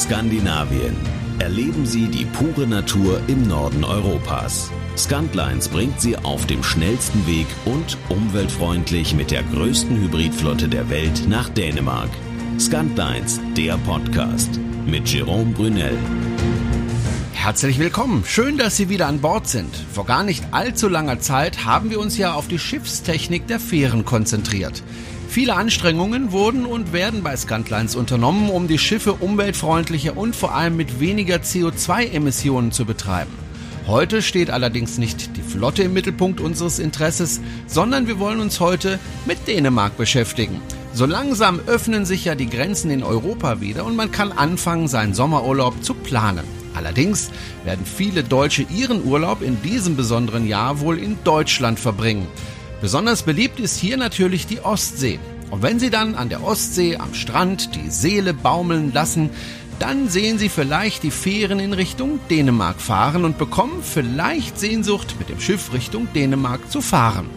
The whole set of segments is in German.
Skandinavien. Erleben Sie die pure Natur im Norden Europas. Scantlines bringt Sie auf dem schnellsten Weg und umweltfreundlich mit der größten Hybridflotte der Welt nach Dänemark. Scantlines, der Podcast mit Jerome Brunel. Herzlich willkommen. Schön, dass Sie wieder an Bord sind. Vor gar nicht allzu langer Zeit haben wir uns ja auf die Schiffstechnik der Fähren konzentriert. Viele Anstrengungen wurden und werden bei Scantlines unternommen, um die Schiffe umweltfreundlicher und vor allem mit weniger CO2-Emissionen zu betreiben. Heute steht allerdings nicht die Flotte im Mittelpunkt unseres Interesses, sondern wir wollen uns heute mit Dänemark beschäftigen. So langsam öffnen sich ja die Grenzen in Europa wieder und man kann anfangen, seinen Sommerurlaub zu planen. Allerdings werden viele Deutsche ihren Urlaub in diesem besonderen Jahr wohl in Deutschland verbringen. Besonders beliebt ist hier natürlich die Ostsee. Und wenn Sie dann an der Ostsee am Strand die Seele baumeln lassen, dann sehen Sie vielleicht die Fähren in Richtung Dänemark fahren und bekommen vielleicht Sehnsucht, mit dem Schiff Richtung Dänemark zu fahren.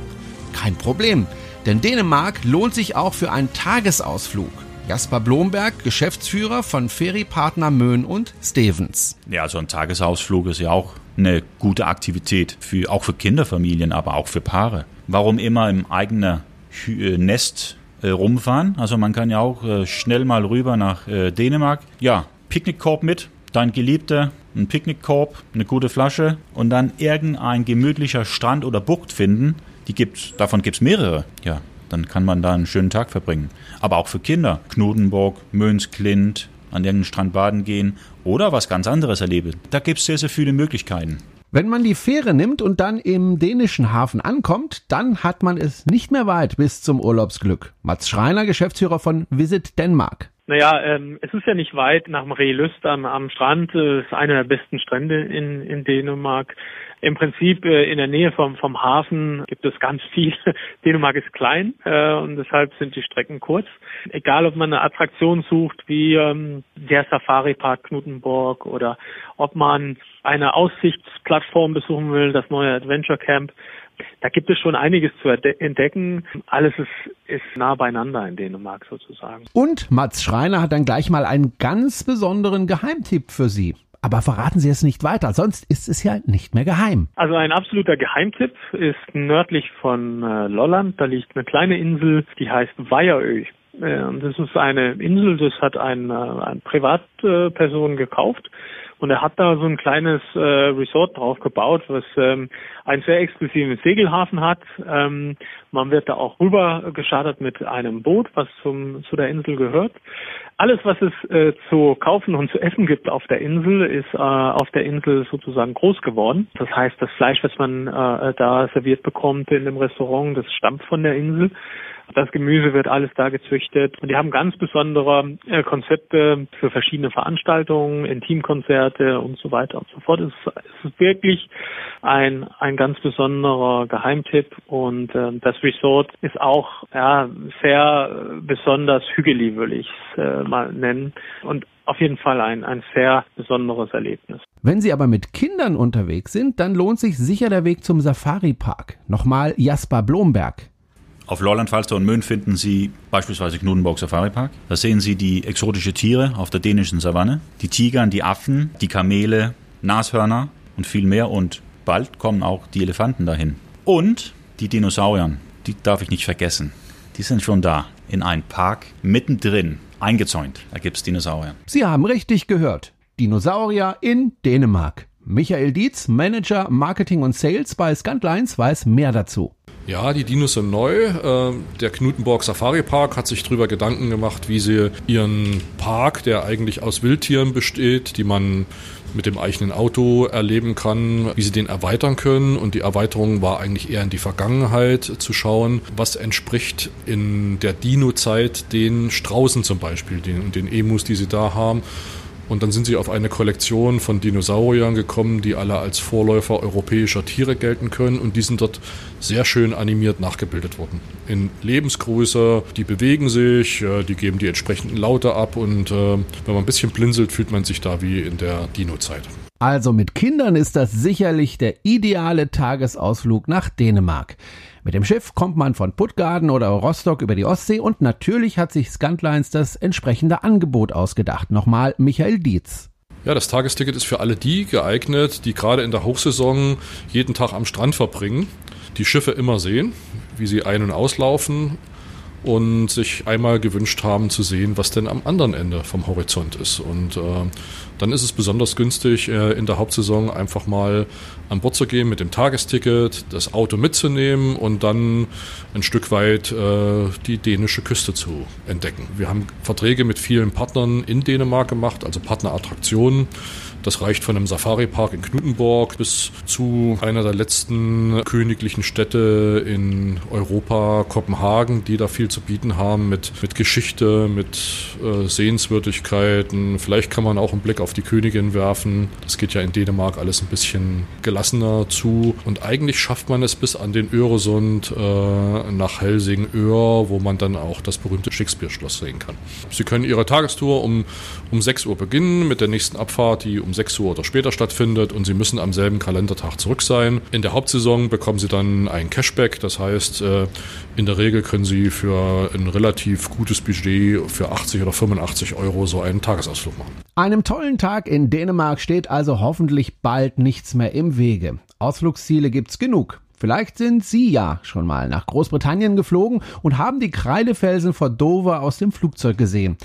Kein Problem, denn Dänemark lohnt sich auch für einen Tagesausflug. Jasper Blomberg, Geschäftsführer von Ferrypartner Möhn und Stevens. Ja, so ein Tagesausflug ist ja auch eine gute Aktivität, für, auch für Kinderfamilien, aber auch für Paare. Warum immer im eigenen äh, Nest äh, rumfahren? Also man kann ja auch äh, schnell mal rüber nach Dänemark. Ja, Picknickkorb mit, dein Geliebter, ein Picknickkorb, eine gute Flasche und dann irgendein gemütlicher Strand oder Bucht finden. Die gibt's, davon gibt's mehrere. Ja, dann kann man da einen schönen Tag verbringen. Aber auch für Kinder. Knudenburg, Mönsklint, an irgendeinem Strand baden gehen oder was ganz anderes erleben. Da gibt es sehr, sehr viele Möglichkeiten. Wenn man die Fähre nimmt und dann im dänischen Hafen ankommt, dann hat man es nicht mehr weit bis zum Urlaubsglück. Mats Schreiner, Geschäftsführer von Visit Denmark. Naja, ähm, es ist ja nicht weit nach Marielüst am, am Strand. Äh, ist einer der besten Strände in, in Dänemark. Im Prinzip äh, in der Nähe vom, vom Hafen gibt es ganz viel. Dänemark ist klein äh, und deshalb sind die Strecken kurz. Egal, ob man eine Attraktion sucht wie ähm, der Safari Park Knutenborg oder ob man eine Aussichtsplattform besuchen will, das neue Adventure Camp. Da gibt es schon einiges zu entdecken. Alles ist, ist nah beieinander in Dänemark sozusagen. Und Mats Schreiner hat dann gleich mal einen ganz besonderen Geheimtipp für Sie. Aber verraten Sie es nicht weiter, sonst ist es ja nicht mehr geheim. Also ein absoluter Geheimtipp ist nördlich von äh, Lolland. Da liegt eine kleine Insel, die heißt Weiherö. Äh, und das ist eine Insel, das hat ein, äh, ein Privatperson gekauft und er hat da so ein kleines äh, Resort drauf gebaut, was ähm, einen sehr exklusiven Segelhafen hat. Ähm, man wird da auch rüber geschartert mit einem Boot, was zum, zu der Insel gehört. Alles, was es äh, zu kaufen und zu essen gibt auf der Insel, ist äh, auf der Insel sozusagen groß geworden. Das heißt, das Fleisch, was man äh, da serviert bekommt in dem Restaurant, das stammt von der Insel. Das Gemüse wird alles da gezüchtet. Und die haben ganz besondere äh, Konzepte für verschiedene Veranstaltungen, Intimkonzerte und so weiter und so fort. Es, ist wirklich ein, ein ganz besonderer Geheimtipp. Und äh, das Resort ist auch ja, sehr besonders hügelig, würde ich es äh, mal nennen. Und auf jeden Fall ein, ein sehr besonderes Erlebnis. Wenn Sie aber mit Kindern unterwegs sind, dann lohnt sich sicher der Weg zum Safari Park. Nochmal Jasper Blomberg. Auf Lolland, Falster und Möhn finden Sie beispielsweise Knudenburg Safari Park. Da sehen Sie die exotische Tiere auf der dänischen Savanne, die Tiger, die Affen, die Kamele, Nashörner und viel mehr. Und bald kommen auch die Elefanten dahin. Und die Dinosaurier, die darf ich nicht vergessen. Die sind schon da, in einem Park mittendrin, eingezäunt. Da gibt es Dinosaurier. Sie haben richtig gehört. Dinosaurier in Dänemark. Michael Dietz, Manager Marketing und Sales bei Scantlines, weiß mehr dazu. Ja, die Dinos sind neu. Ähm, der Knutenborg Safari Park hat sich darüber Gedanken gemacht, wie sie ihren Park, der eigentlich aus Wildtieren besteht, die man mit dem eigenen Auto erleben kann, wie sie den erweitern können. Und die Erweiterung war eigentlich eher in die Vergangenheit zu schauen, was entspricht in der Dino-Zeit den Straußen zum Beispiel, den, den Emus, die sie da haben. Und dann sind sie auf eine Kollektion von Dinosauriern gekommen, die alle als Vorläufer europäischer Tiere gelten können. Und die sind dort sehr schön animiert nachgebildet worden. In Lebensgröße, die bewegen sich, äh, die geben die entsprechenden Laute ab. Und äh, wenn man ein bisschen blinzelt, fühlt man sich da wie in der Dino-Zeit. Also mit Kindern ist das sicherlich der ideale Tagesausflug nach Dänemark. Mit dem Schiff kommt man von Puttgarden oder Rostock über die Ostsee und natürlich hat sich Scantlines das entsprechende Angebot ausgedacht. Nochmal Michael Dietz. Ja, das Tagesticket ist für alle die geeignet, die gerade in der Hochsaison jeden Tag am Strand verbringen, die Schiffe immer sehen, wie sie ein- und auslaufen und sich einmal gewünscht haben zu sehen, was denn am anderen Ende vom Horizont ist. Und äh, dann ist es besonders günstig, äh, in der Hauptsaison einfach mal an Bord zu gehen mit dem Tagesticket, das Auto mitzunehmen und dann ein Stück weit äh, die dänische Küste zu entdecken. Wir haben Verträge mit vielen Partnern in Dänemark gemacht, also Partnerattraktionen das reicht von einem Safari-Park in Knuttenborg bis zu einer der letzten königlichen Städte in Europa, Kopenhagen, die da viel zu bieten haben mit, mit Geschichte, mit äh, Sehenswürdigkeiten. Vielleicht kann man auch einen Blick auf die Königin werfen. Das geht ja in Dänemark alles ein bisschen gelassener zu. Und eigentlich schafft man es bis an den Öresund äh, nach Helsingör, wo man dann auch das berühmte Shakespeare-Schloss sehen kann. Sie können Ihre Tagestour um, um 6 Uhr beginnen mit der nächsten Abfahrt, die um 6 Uhr oder später stattfindet und Sie müssen am selben Kalendertag zurück sein. In der Hauptsaison bekommen Sie dann ein Cashback, das heißt, äh, in der Regel können Sie für ein relativ gutes Budget für 80 oder 85 Euro so einen Tagesausflug machen. Einem tollen Tag in Dänemark steht also hoffentlich bald nichts mehr im Wege. Ausflugsziele gibt's genug. Vielleicht sind Sie ja schon mal nach Großbritannien geflogen und haben die Kreidefelsen vor Dover aus dem Flugzeug gesehen.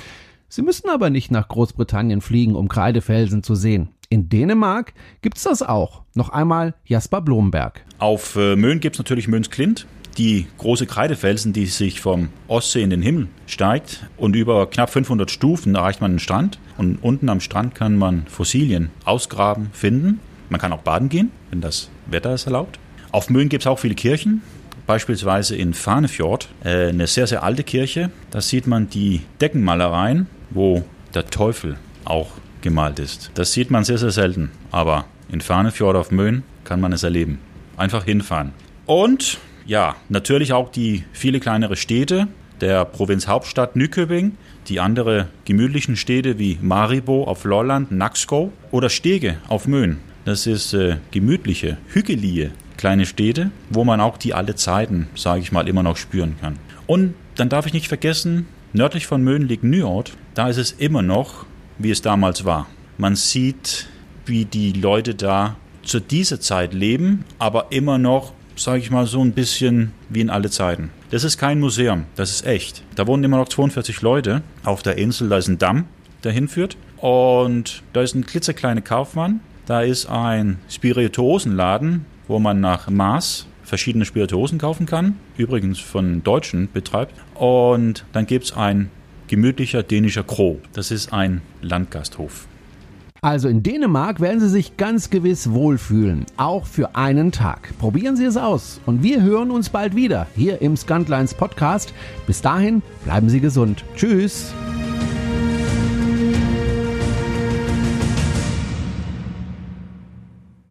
Sie müssen aber nicht nach Großbritannien fliegen, um Kreidefelsen zu sehen. In Dänemark gibt's das auch. Noch einmal Jasper Blomberg. Auf äh, Möhn gibt's natürlich Möns Klint, die große Kreidefelsen, die sich vom Ostsee in den Himmel steigt und über knapp 500 Stufen erreicht man den Strand und unten am Strand kann man Fossilien ausgraben, finden. Man kann auch baden gehen, wenn das Wetter es erlaubt. Auf Möhn gibt's auch viele Kirchen, beispielsweise in Farnefjord, äh, eine sehr, sehr alte Kirche. Da sieht man die Deckenmalereien wo der Teufel auch gemalt ist. Das sieht man sehr, sehr selten. Aber in Farnefjord auf Möhn kann man es erleben. Einfach hinfahren. Und ja, natürlich auch die viele kleinere Städte der Provinzhauptstadt Nyköping, die andere gemütlichen Städte wie Maribo auf Lolland, Naxco oder Stege auf Möhn. Das ist äh, gemütliche, hügelige kleine Städte, wo man auch die alle Zeiten, sage ich mal, immer noch spüren kann. Und dann darf ich nicht vergessen, Nördlich von Möhn liegt Nyort. Da ist es immer noch, wie es damals war. Man sieht, wie die Leute da zu dieser Zeit leben, aber immer noch, sage ich mal, so ein bisschen wie in alle Zeiten. Das ist kein Museum, das ist echt. Da wohnen immer noch 42 Leute auf der Insel, da ist ein Damm, der hinführt. Und da ist ein klitzekleiner Kaufmann, da ist ein Spirituosenladen, wo man nach Maß verschiedene Spirituosen kaufen kann, übrigens von Deutschen betreibt. Und dann gibt es ein gemütlicher dänischer Kro. Das ist ein Landgasthof. Also in Dänemark werden Sie sich ganz gewiss wohlfühlen, auch für einen Tag. Probieren Sie es aus und wir hören uns bald wieder hier im Scantlines Podcast. Bis dahin bleiben Sie gesund. Tschüss.